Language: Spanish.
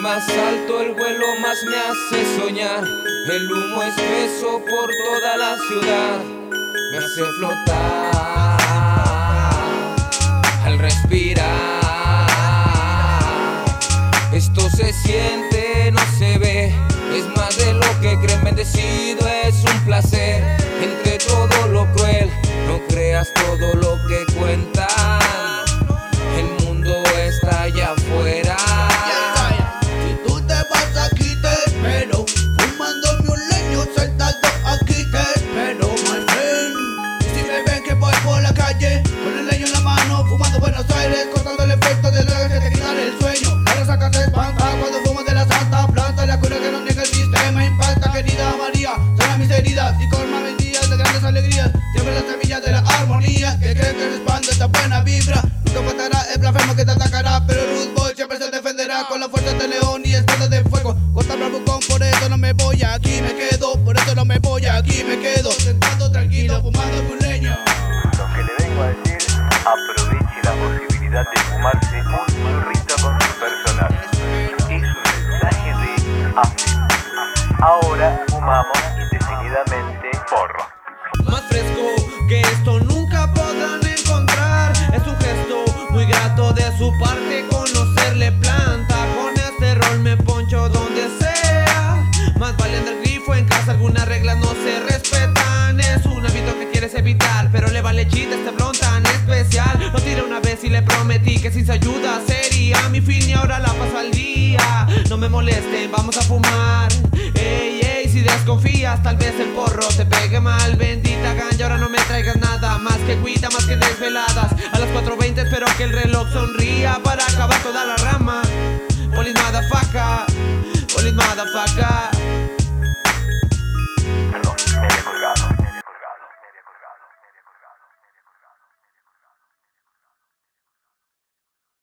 más alto el vuelo más me hace soñar. El humo espeso por toda la ciudad me hace flotar al respirar. Esto se siente, no se ve, es más de lo que creen bendecido, es un placer. Entre todo lo cruel, no creas todo lo que cuentan. Y colma mis días de grandes alegrías Siempre la semilla de la armonía Que cree que respalda esta buena vibra Nunca faltará el blasfemo que te atacará Pero Ruth Boy siempre se defenderá Con la fuerza de león y espada de fuego Corta bravucón, por eso no me voy Aquí me quedo, por eso no me voy Aquí me quedo, sentado tranquilo Fumando un leño Lo que le vengo a decir, aproveche la posibilidad de fumarse un churrito con su personaje. Es un mensaje de. Ahora fumamos porro. Más fresco que esto nunca podrán encontrar. Es un gesto muy grato de su parte conocerle planta. Con este rol me poncho donde sea. Más vale andar grifo en casa, algunas reglas no se respetan. Es un hábito que quieres evitar, pero le vale chita este blon tan especial. Lo tiré una vez y le prometí que sin su ayuda sería mi fin y ahora la paso al día. No me molesten, vamos a fumar. Desconfías, tal vez el porro te pegue mal. Bendita ganja, ahora no me traigas nada más que cuida, más que desveladas. A las 4.20 espero que el reloj sonría para acabar toda la rama. Police motherfucker, police motherfucker.